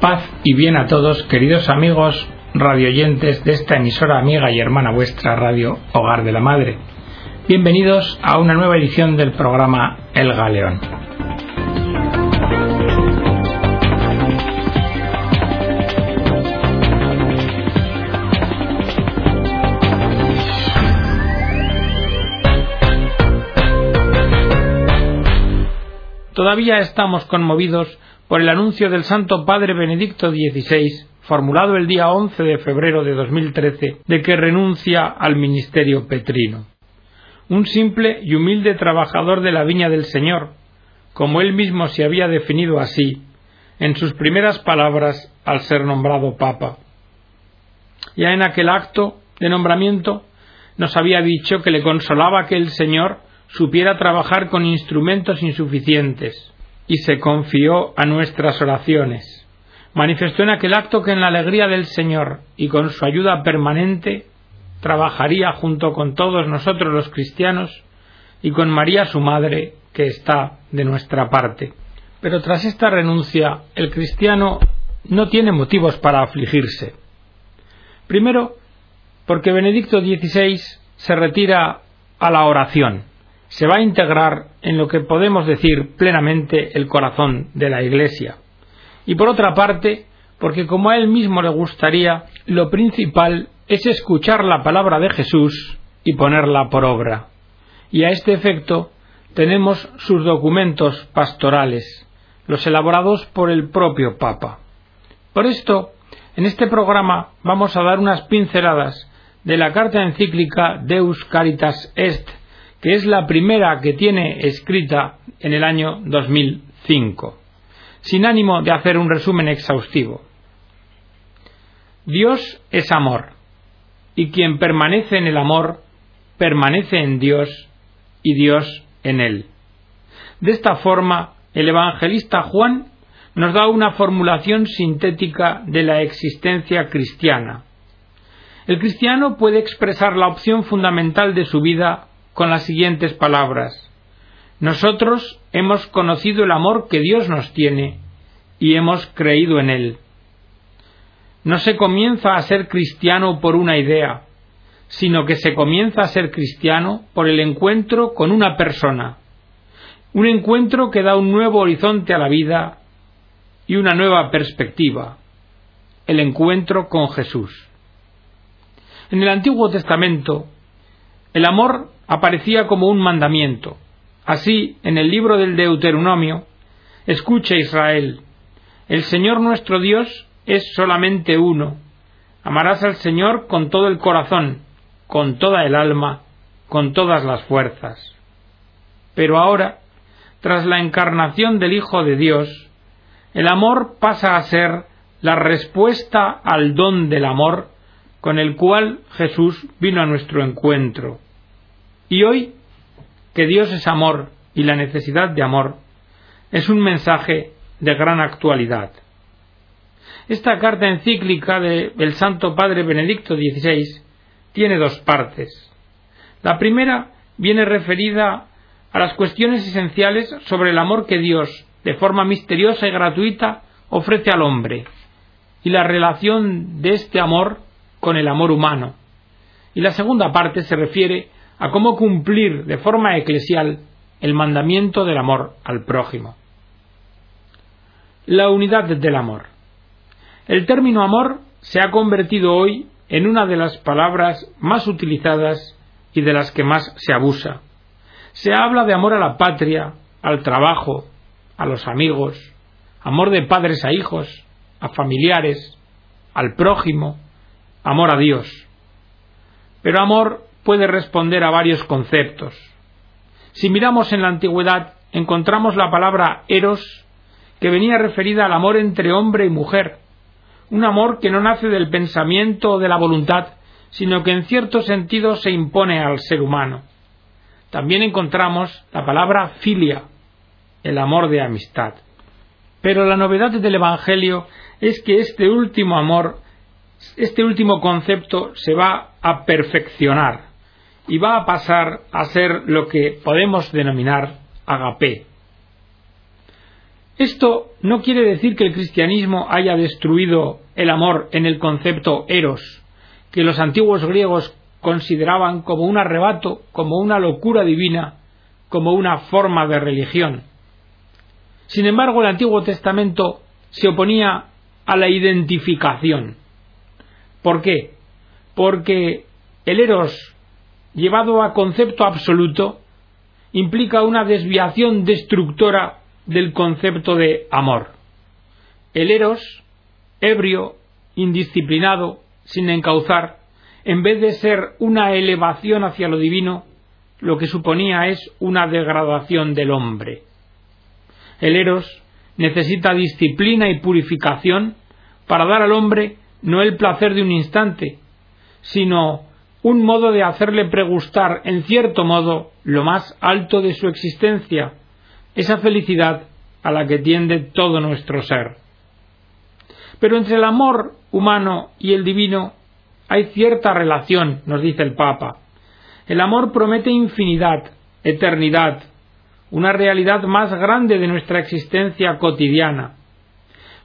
Paz y bien a todos, queridos amigos radioyentes de esta emisora amiga y hermana vuestra Radio Hogar de la Madre. Bienvenidos a una nueva edición del programa El Galeón. Todavía estamos conmovidos por el anuncio del Santo Padre Benedicto XVI, formulado el día 11 de febrero de 2013, de que renuncia al ministerio petrino. Un simple y humilde trabajador de la viña del Señor, como él mismo se había definido así en sus primeras palabras al ser nombrado Papa. Ya en aquel acto de nombramiento nos había dicho que le consolaba que el Señor supiera trabajar con instrumentos insuficientes, y se confió a nuestras oraciones. Manifestó en aquel acto que en la alegría del Señor y con su ayuda permanente trabajaría junto con todos nosotros los cristianos y con María su Madre, que está de nuestra parte. Pero tras esta renuncia, el cristiano no tiene motivos para afligirse. Primero, porque Benedicto XVI se retira a la oración se va a integrar en lo que podemos decir plenamente el corazón de la Iglesia. Y por otra parte, porque como a él mismo le gustaría, lo principal es escuchar la palabra de Jesús y ponerla por obra. Y a este efecto tenemos sus documentos pastorales, los elaborados por el propio Papa. Por esto, en este programa vamos a dar unas pinceladas de la carta encíclica Deus Caritas Est que es la primera que tiene escrita en el año 2005, sin ánimo de hacer un resumen exhaustivo. Dios es amor, y quien permanece en el amor, permanece en Dios y Dios en él. De esta forma, el evangelista Juan nos da una formulación sintética de la existencia cristiana. El cristiano puede expresar la opción fundamental de su vida con las siguientes palabras. Nosotros hemos conocido el amor que Dios nos tiene y hemos creído en él. No se comienza a ser cristiano por una idea, sino que se comienza a ser cristiano por el encuentro con una persona, un encuentro que da un nuevo horizonte a la vida y una nueva perspectiva, el encuentro con Jesús. En el Antiguo Testamento, el amor aparecía como un mandamiento. Así, en el libro del Deuteronomio, escucha Israel, el Señor nuestro Dios es solamente uno. Amarás al Señor con todo el corazón, con toda el alma, con todas las fuerzas. Pero ahora, tras la encarnación del Hijo de Dios, el amor pasa a ser la respuesta al don del amor con el cual Jesús vino a nuestro encuentro. Y hoy, que Dios es amor y la necesidad de amor, es un mensaje de gran actualidad. Esta carta encíclica del Santo Padre Benedicto XVI tiene dos partes. La primera viene referida a las cuestiones esenciales sobre el amor que Dios, de forma misteriosa y gratuita, ofrece al hombre, y la relación de este amor con el amor humano. Y la segunda parte se refiere a cómo cumplir de forma eclesial el mandamiento del amor al prójimo. La unidad del amor. El término amor se ha convertido hoy en una de las palabras más utilizadas y de las que más se abusa. Se habla de amor a la patria, al trabajo, a los amigos, amor de padres a hijos, a familiares, al prójimo, amor a Dios. Pero amor puede responder a varios conceptos. Si miramos en la antigüedad, encontramos la palabra eros, que venía referida al amor entre hombre y mujer, un amor que no nace del pensamiento o de la voluntad, sino que en cierto sentido se impone al ser humano. También encontramos la palabra filia, el amor de amistad. Pero la novedad del Evangelio es que este último amor, este último concepto se va a perfeccionar y va a pasar a ser lo que podemos denominar agape. Esto no quiere decir que el cristianismo haya destruido el amor en el concepto eros, que los antiguos griegos consideraban como un arrebato, como una locura divina, como una forma de religión. Sin embargo, el Antiguo Testamento se oponía a la identificación. ¿Por qué? Porque el eros, llevado a concepto absoluto, implica una desviación destructora del concepto de amor. El eros, ebrio, indisciplinado, sin encauzar, en vez de ser una elevación hacia lo divino, lo que suponía es una degradación del hombre. El eros necesita disciplina y purificación para dar al hombre no el placer de un instante, sino un modo de hacerle pregustar, en cierto modo, lo más alto de su existencia, esa felicidad a la que tiende todo nuestro ser. Pero entre el amor humano y el divino hay cierta relación, nos dice el Papa. El amor promete infinidad, eternidad, una realidad más grande de nuestra existencia cotidiana.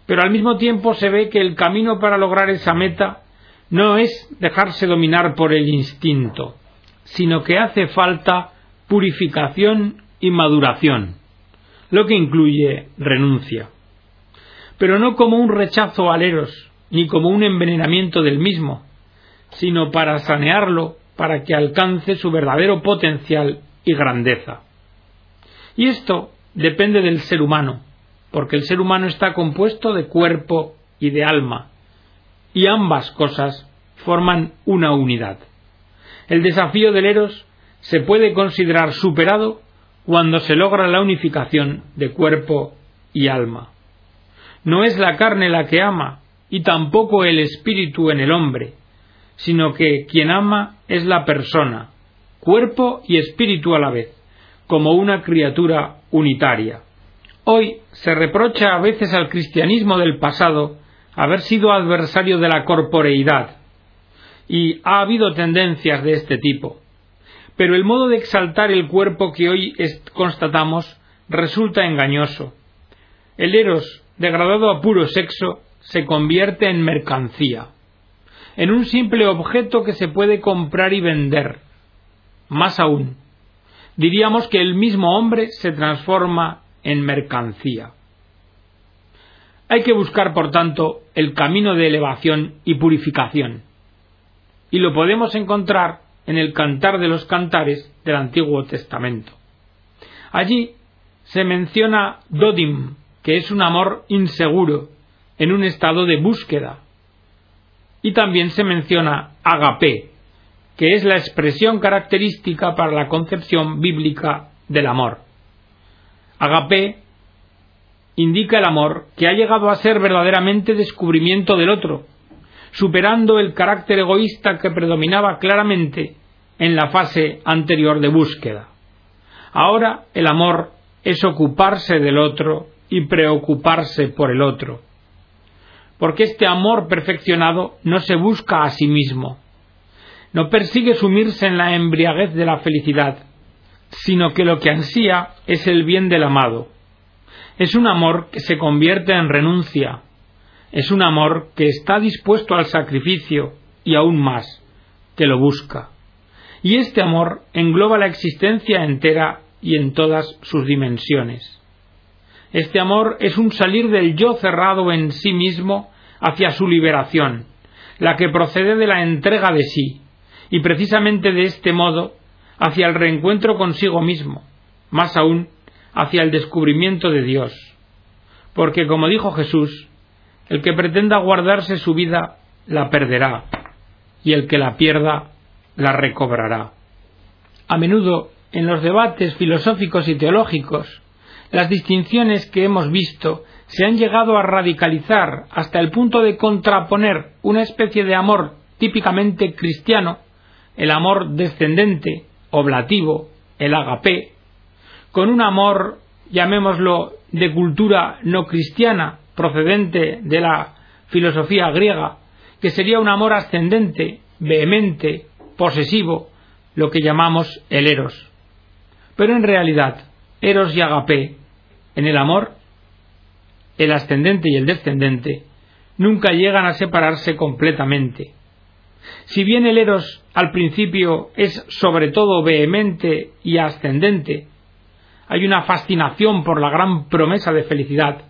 Pero al mismo tiempo se ve que el camino para lograr esa meta no es dejarse dominar por el instinto, sino que hace falta purificación y maduración lo que incluye renuncia. Pero no como un rechazo al eros, ni como un envenenamiento del mismo, sino para sanearlo, para que alcance su verdadero potencial y grandeza. Y esto depende del ser humano, porque el ser humano está compuesto de cuerpo y de alma, y ambas cosas forman una unidad. El desafío del Eros se puede considerar superado cuando se logra la unificación de cuerpo y alma. No es la carne la que ama, y tampoco el espíritu en el hombre, sino que quien ama es la persona, cuerpo y espíritu a la vez, como una criatura unitaria. Hoy se reprocha a veces al cristianismo del pasado haber sido adversario de la corporeidad, y ha habido tendencias de este tipo. Pero el modo de exaltar el cuerpo que hoy constatamos resulta engañoso. El eros, degradado a puro sexo, se convierte en mercancía, en un simple objeto que se puede comprar y vender. Más aún, diríamos que el mismo hombre se transforma en mercancía. Hay que buscar, por tanto, el camino de elevación y purificación. Y lo podemos encontrar en el Cantar de los Cantares del Antiguo Testamento. Allí se menciona Dodim, que es un amor inseguro, en un estado de búsqueda. Y también se menciona Agapé, que es la expresión característica para la concepción bíblica del amor. Agapé indica el amor que ha llegado a ser verdaderamente descubrimiento del otro, superando el carácter egoísta que predominaba claramente en la fase anterior de búsqueda. Ahora el amor es ocuparse del otro y preocuparse por el otro. Porque este amor perfeccionado no se busca a sí mismo, no persigue sumirse en la embriaguez de la felicidad, sino que lo que ansía es el bien del amado. Es un amor que se convierte en renuncia, es un amor que está dispuesto al sacrificio y aún más, que lo busca. Y este amor engloba la existencia entera y en todas sus dimensiones. Este amor es un salir del yo cerrado en sí mismo hacia su liberación, la que procede de la entrega de sí, y precisamente de este modo hacia el reencuentro consigo mismo, más aún hacia el descubrimiento de Dios. Porque, como dijo Jesús, el que pretenda guardarse su vida la perderá, y el que la pierda la recobrará. A menudo, en los debates filosóficos y teológicos, las distinciones que hemos visto se han llegado a radicalizar hasta el punto de contraponer una especie de amor típicamente cristiano, el amor descendente, oblativo, el agapé, con un amor, llamémoslo, de cultura no cristiana, procedente de la filosofía griega, que sería un amor ascendente, vehemente, posesivo, lo que llamamos el eros. Pero en realidad, eros y agapé, en el amor, el ascendente y el descendente, nunca llegan a separarse completamente. Si bien el eros al principio es sobre todo vehemente y ascendente, hay una fascinación por la gran promesa de felicidad.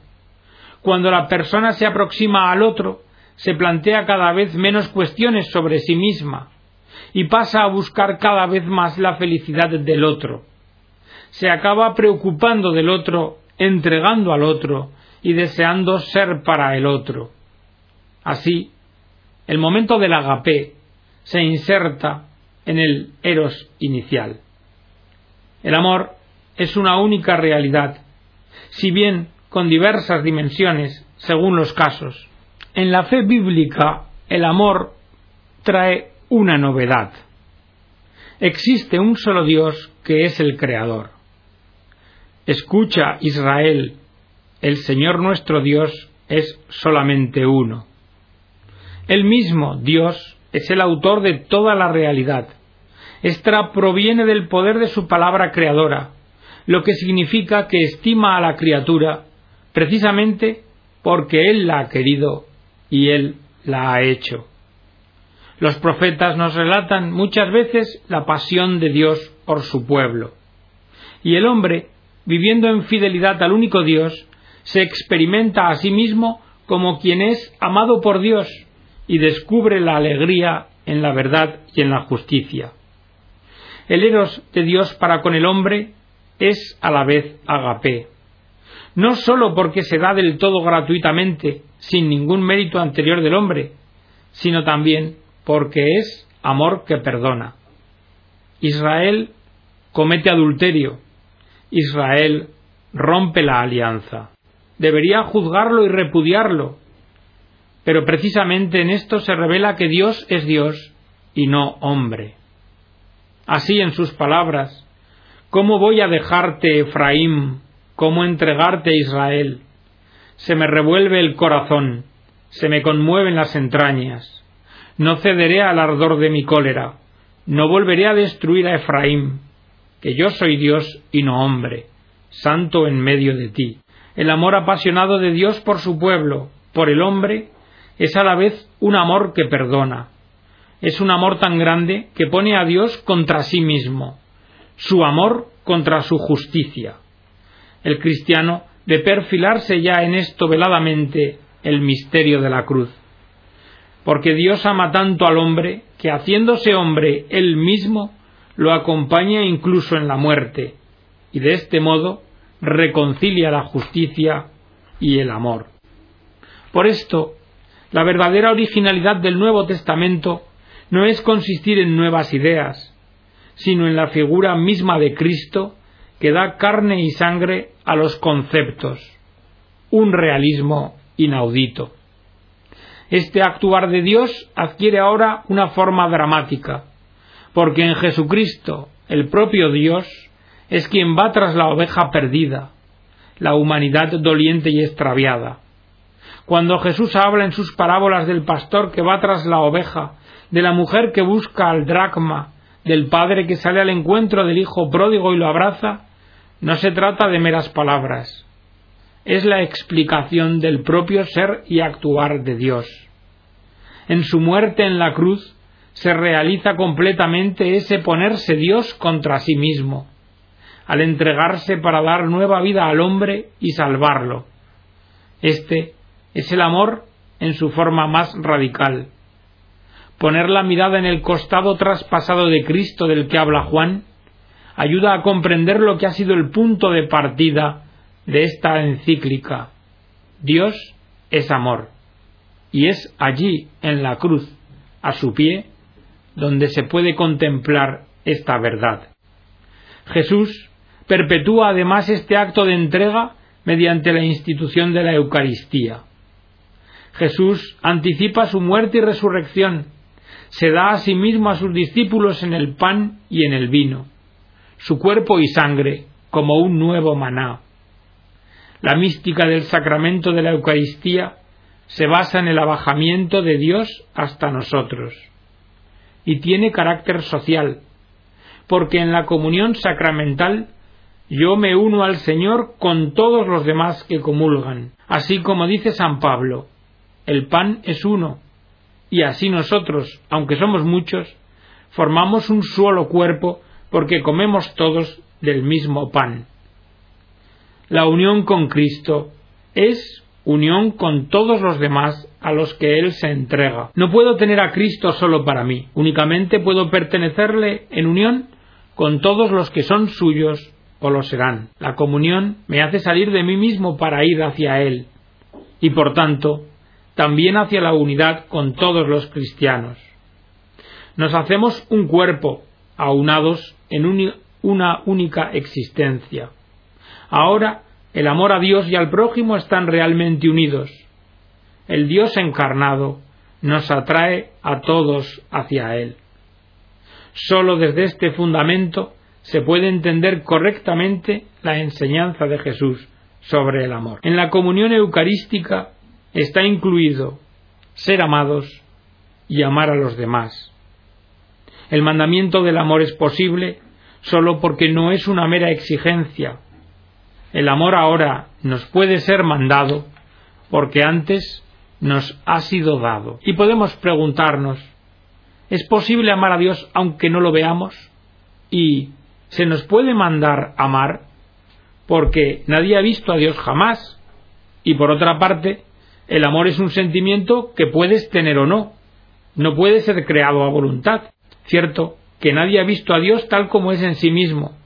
Cuando la persona se aproxima al otro, se plantea cada vez menos cuestiones sobre sí misma y pasa a buscar cada vez más la felicidad del otro. Se acaba preocupando del otro, entregando al otro y deseando ser para el otro. Así, el momento del agape se inserta en el eros inicial. El amor es una única realidad, si bien con diversas dimensiones según los casos. En la fe bíblica, el amor trae una novedad. Existe un solo Dios que es el Creador. Escucha, Israel, el Señor nuestro Dios es solamente uno. El mismo Dios es el autor de toda la realidad. Esta proviene del poder de su palabra creadora, lo que significa que estima a la criatura precisamente porque Él la ha querido y Él la ha hecho. Los profetas nos relatan muchas veces la pasión de Dios por su pueblo. Y el hombre, viviendo en fidelidad al único Dios, se experimenta a sí mismo como quien es amado por Dios y descubre la alegría en la verdad y en la justicia. El eros de Dios para con el hombre es a la vez agape. No sólo porque se da del todo gratuitamente, sin ningún mérito anterior del hombre, sino también porque es amor que perdona. Israel comete adulterio. Israel rompe la alianza. Debería juzgarlo y repudiarlo. Pero precisamente en esto se revela que Dios es Dios y no hombre. Así en sus palabras, ¿cómo voy a dejarte, Efraín? ¿Cómo entregarte, Israel? Se me revuelve el corazón, se me conmueven las entrañas no cederé al ardor de mi cólera, no volveré a destruir a Efraín, que yo soy Dios y no hombre, santo en medio de ti. El amor apasionado de Dios por su pueblo, por el hombre, es a la vez un amor que perdona. Es un amor tan grande que pone a Dios contra sí mismo, su amor contra su justicia. El cristiano de perfilarse ya en esto veladamente el misterio de la cruz porque Dios ama tanto al hombre que haciéndose hombre él mismo lo acompaña incluso en la muerte, y de este modo reconcilia la justicia y el amor. Por esto, la verdadera originalidad del Nuevo Testamento no es consistir en nuevas ideas, sino en la figura misma de Cristo que da carne y sangre a los conceptos, un realismo inaudito. Este actuar de Dios adquiere ahora una forma dramática, porque en Jesucristo, el propio Dios, es quien va tras la oveja perdida, la humanidad doliente y extraviada. Cuando Jesús habla en sus parábolas del pastor que va tras la oveja, de la mujer que busca al dracma, del padre que sale al encuentro del hijo pródigo y lo abraza, no se trata de meras palabras, es la explicación del propio ser y actuar de Dios. En su muerte en la cruz se realiza completamente ese ponerse Dios contra sí mismo, al entregarse para dar nueva vida al hombre y salvarlo. Este es el amor en su forma más radical. Poner la mirada en el costado traspasado de Cristo del que habla Juan ayuda a comprender lo que ha sido el punto de partida de esta encíclica. Dios es amor. Y es allí, en la cruz, a su pie, donde se puede contemplar esta verdad. Jesús perpetúa además este acto de entrega mediante la institución de la Eucaristía. Jesús anticipa su muerte y resurrección, se da a sí mismo a sus discípulos en el pan y en el vino, su cuerpo y sangre como un nuevo maná. La mística del sacramento de la Eucaristía se basa en el abajamiento de Dios hasta nosotros y tiene carácter social, porque en la comunión sacramental Yo me uno al Señor con todos los demás que comulgan. Así como dice San Pablo, el pan es uno, y así nosotros, aunque somos muchos, formamos un solo cuerpo porque comemos todos del mismo pan. La unión con Cristo es unión con todos los demás a los que Él se entrega. No puedo tener a Cristo solo para mí, únicamente puedo pertenecerle en unión con todos los que son suyos o lo serán. La comunión me hace salir de mí mismo para ir hacia Él y por tanto también hacia la unidad con todos los cristianos. Nos hacemos un cuerpo, aunados en una única existencia. Ahora el amor a Dios y al prójimo están realmente unidos. El Dios encarnado nos atrae a todos hacia Él. Solo desde este fundamento se puede entender correctamente la enseñanza de Jesús sobre el amor. En la comunión eucarística está incluido ser amados y amar a los demás. El mandamiento del amor es posible solo porque no es una mera exigencia, el amor ahora nos puede ser mandado porque antes nos ha sido dado. Y podemos preguntarnos, ¿es posible amar a Dios aunque no lo veamos? ¿Y se nos puede mandar amar? Porque nadie ha visto a Dios jamás. Y por otra parte, el amor es un sentimiento que puedes tener o no. No puede ser creado a voluntad. Cierto que nadie ha visto a Dios tal como es en sí mismo,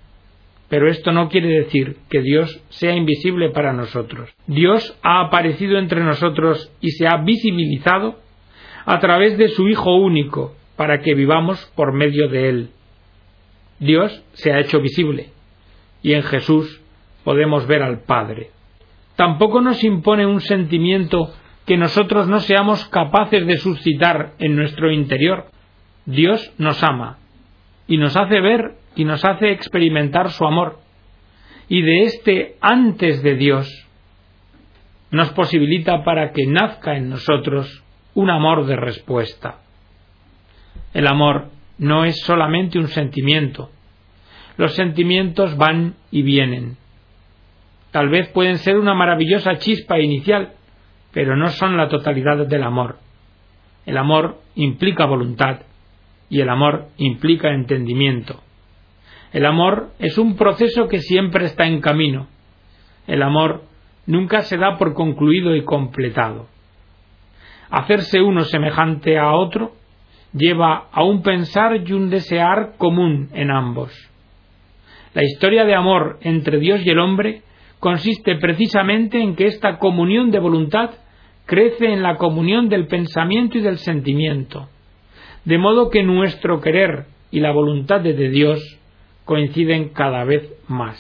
pero esto no quiere decir que Dios sea invisible para nosotros. Dios ha aparecido entre nosotros y se ha visibilizado a través de su Hijo único, para que vivamos por medio de Él. Dios se ha hecho visible, y en Jesús podemos ver al Padre. Tampoco nos impone un sentimiento que nosotros no seamos capaces de suscitar en nuestro interior. Dios nos ama y nos hace ver y nos hace experimentar su amor. Y de este antes de Dios nos posibilita para que nazca en nosotros un amor de respuesta. El amor no es solamente un sentimiento. Los sentimientos van y vienen. Tal vez pueden ser una maravillosa chispa inicial, pero no son la totalidad del amor. El amor implica voluntad y el amor implica entendimiento. El amor es un proceso que siempre está en camino. El amor nunca se da por concluido y completado. Hacerse uno semejante a otro lleva a un pensar y un desear común en ambos. La historia de amor entre Dios y el hombre consiste precisamente en que esta comunión de voluntad crece en la comunión del pensamiento y del sentimiento, de modo que nuestro querer y la voluntad de Dios coinciden cada vez más.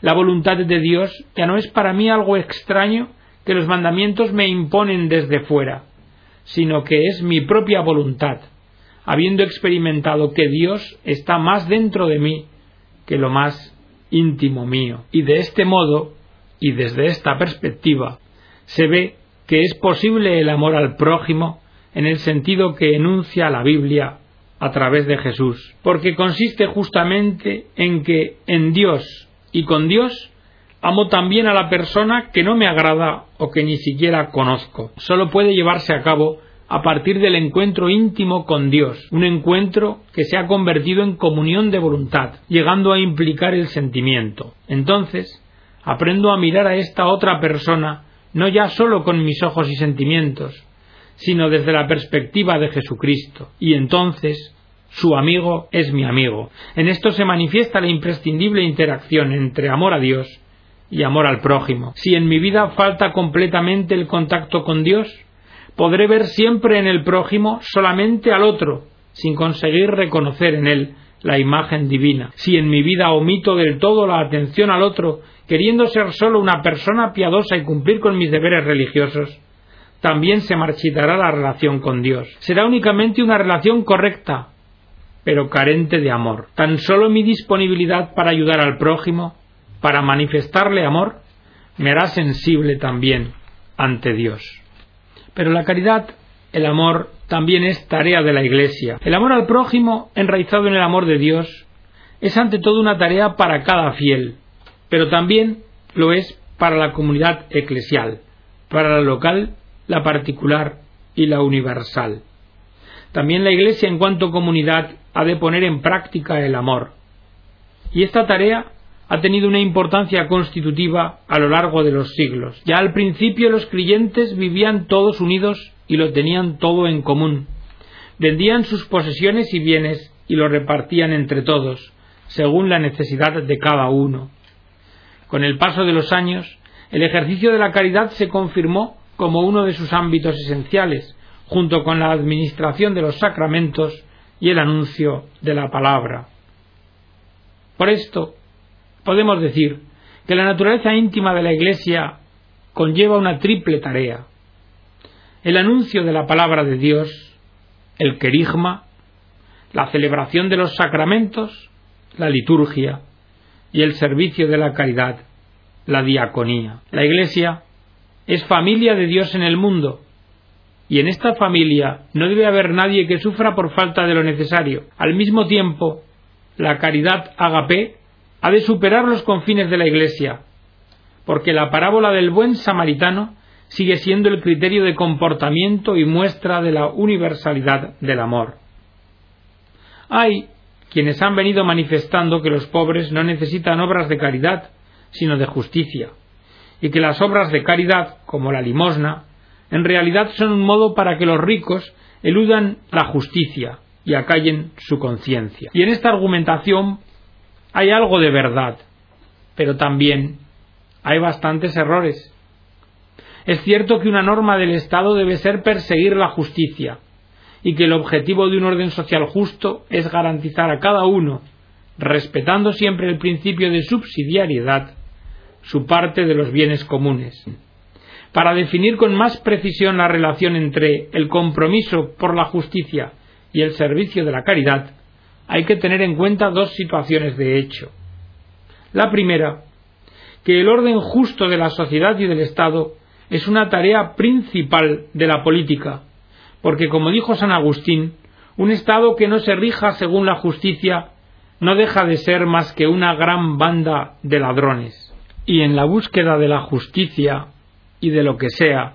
La voluntad de Dios ya no es para mí algo extraño que los mandamientos me imponen desde fuera, sino que es mi propia voluntad, habiendo experimentado que Dios está más dentro de mí que lo más íntimo mío. Y de este modo, y desde esta perspectiva, se ve que es posible el amor al prójimo en el sentido que enuncia la Biblia a través de Jesús, porque consiste justamente en que en Dios y con Dios amo también a la persona que no me agrada o que ni siquiera conozco. Solo puede llevarse a cabo a partir del encuentro íntimo con Dios, un encuentro que se ha convertido en comunión de voluntad, llegando a implicar el sentimiento. Entonces, aprendo a mirar a esta otra persona no ya solo con mis ojos y sentimientos, sino desde la perspectiva de Jesucristo. Y entonces su amigo es mi amigo. En esto se manifiesta la imprescindible interacción entre amor a Dios y amor al prójimo. Si en mi vida falta completamente el contacto con Dios, podré ver siempre en el prójimo solamente al otro, sin conseguir reconocer en él la imagen divina. Si en mi vida omito del todo la atención al otro, queriendo ser solo una persona piadosa y cumplir con mis deberes religiosos, también se marchitará la relación con Dios. Será únicamente una relación correcta, pero carente de amor. Tan solo mi disponibilidad para ayudar al prójimo, para manifestarle amor, me hará sensible también ante Dios. Pero la caridad, el amor, también es tarea de la Iglesia. El amor al prójimo, enraizado en el amor de Dios, es ante todo una tarea para cada fiel, pero también lo es para la comunidad eclesial, para la local, la particular y la universal. También la Iglesia en cuanto comunidad ha de poner en práctica el amor. Y esta tarea ha tenido una importancia constitutiva a lo largo de los siglos. Ya al principio los creyentes vivían todos unidos y lo tenían todo en común. Vendían sus posesiones y bienes y lo repartían entre todos, según la necesidad de cada uno. Con el paso de los años, el ejercicio de la caridad se confirmó como uno de sus ámbitos esenciales, junto con la administración de los sacramentos y el anuncio de la palabra. Por esto, podemos decir que la naturaleza íntima de la Iglesia conlleva una triple tarea. El anuncio de la palabra de Dios, el querigma, la celebración de los sacramentos, la liturgia y el servicio de la caridad, la diaconía. La Iglesia es familia de Dios en el mundo y en esta familia no debe haber nadie que sufra por falta de lo necesario. Al mismo tiempo, la caridad agape ha de superar los confines de la Iglesia, porque la parábola del buen samaritano sigue siendo el criterio de comportamiento y muestra de la universalidad del amor. Hay quienes han venido manifestando que los pobres no necesitan obras de caridad, sino de justicia, y que las obras de caridad, como la limosna, en realidad son un modo para que los ricos eludan la justicia y acallen su conciencia. Y en esta argumentación hay algo de verdad, pero también hay bastantes errores. Es cierto que una norma del Estado debe ser perseguir la justicia, y que el objetivo de un orden social justo es garantizar a cada uno, respetando siempre el principio de subsidiariedad, su parte de los bienes comunes. Para definir con más precisión la relación entre el compromiso por la justicia y el servicio de la caridad, hay que tener en cuenta dos situaciones de hecho. La primera, que el orden justo de la sociedad y del Estado es una tarea principal de la política, porque como dijo San Agustín, un Estado que no se rija según la justicia no deja de ser más que una gran banda de ladrones. Y en la búsqueda de la justicia y de lo que sea,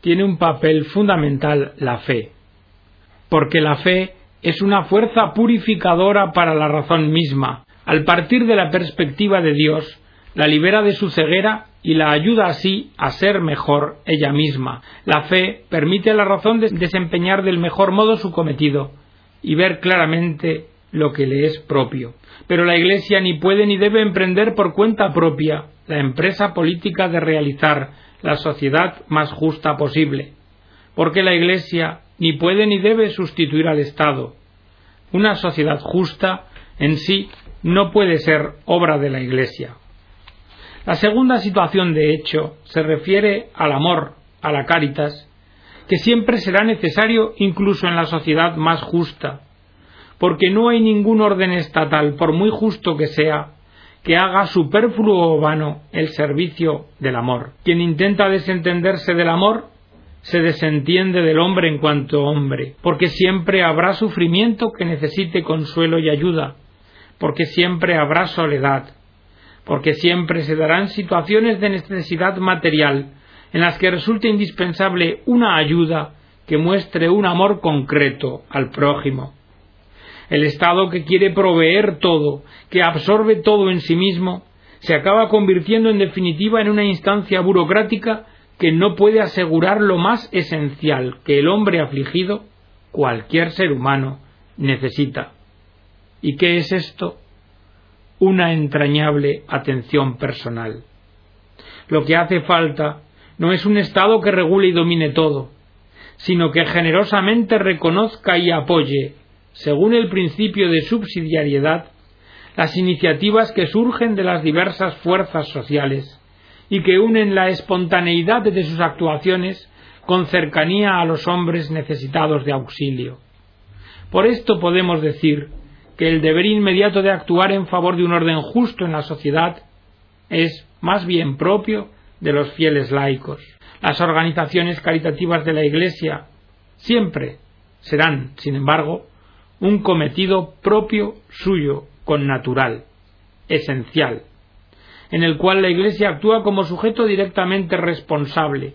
tiene un papel fundamental la fe, porque la fe es una fuerza purificadora para la razón misma. Al partir de la perspectiva de Dios, la libera de su ceguera y la ayuda así a ser mejor ella misma. La fe permite a la razón desempeñar del mejor modo su cometido y ver claramente lo que le es propio. Pero la Iglesia ni puede ni debe emprender por cuenta propia la empresa política de realizar la sociedad más justa posible, porque la Iglesia ni puede ni debe sustituir al Estado. Una sociedad justa en sí no puede ser obra de la Iglesia. La segunda situación, de hecho, se refiere al amor, a la caritas, que siempre será necesario incluso en la sociedad más justa, porque no hay ningún orden estatal, por muy justo que sea, que haga superfluo o vano el servicio del amor. Quien intenta desentenderse del amor se desentiende del hombre en cuanto hombre, porque siempre habrá sufrimiento que necesite consuelo y ayuda, porque siempre habrá soledad, porque siempre se darán situaciones de necesidad material en las que resulte indispensable una ayuda que muestre un amor concreto al prójimo. El Estado que quiere proveer todo, que absorbe todo en sí mismo, se acaba convirtiendo en definitiva en una instancia burocrática que no puede asegurar lo más esencial que el hombre afligido, cualquier ser humano, necesita. ¿Y qué es esto? una entrañable atención personal. Lo que hace falta no es un Estado que regule y domine todo, sino que generosamente reconozca y apoye, según el principio de subsidiariedad, las iniciativas que surgen de las diversas fuerzas sociales y que unen la espontaneidad de sus actuaciones con cercanía a los hombres necesitados de auxilio. Por esto podemos decir que el deber inmediato de actuar en favor de un orden justo en la sociedad es más bien propio de los fieles laicos. Las organizaciones caritativas de la Iglesia siempre serán, sin embargo, un cometido propio suyo connatural, esencial, en el cual la Iglesia actúa como sujeto directamente responsable.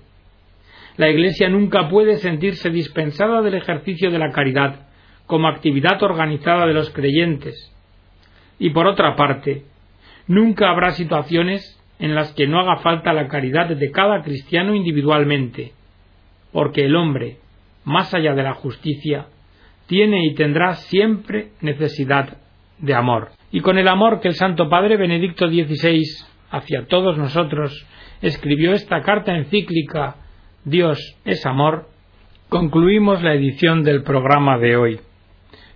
La Iglesia nunca puede sentirse dispensada del ejercicio de la caridad como actividad organizada de los creyentes. Y por otra parte, nunca habrá situaciones en las que no haga falta la caridad de cada cristiano individualmente, porque el hombre, más allá de la justicia, tiene y tendrá siempre necesidad de amor. Y con el amor que el Santo Padre Benedicto XVI hacia todos nosotros escribió esta carta encíclica Dios es amor, concluimos la edición del programa de hoy.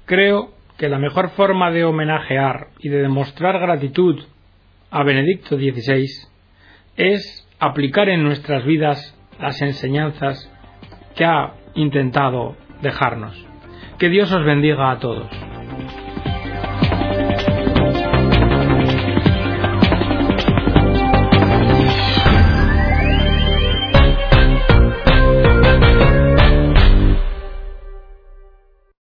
Creo que la mejor forma de homenajear y de demostrar gratitud a Benedicto XVI es aplicar en nuestras vidas las enseñanzas que ha intentado dejarnos. Que Dios os bendiga a todos.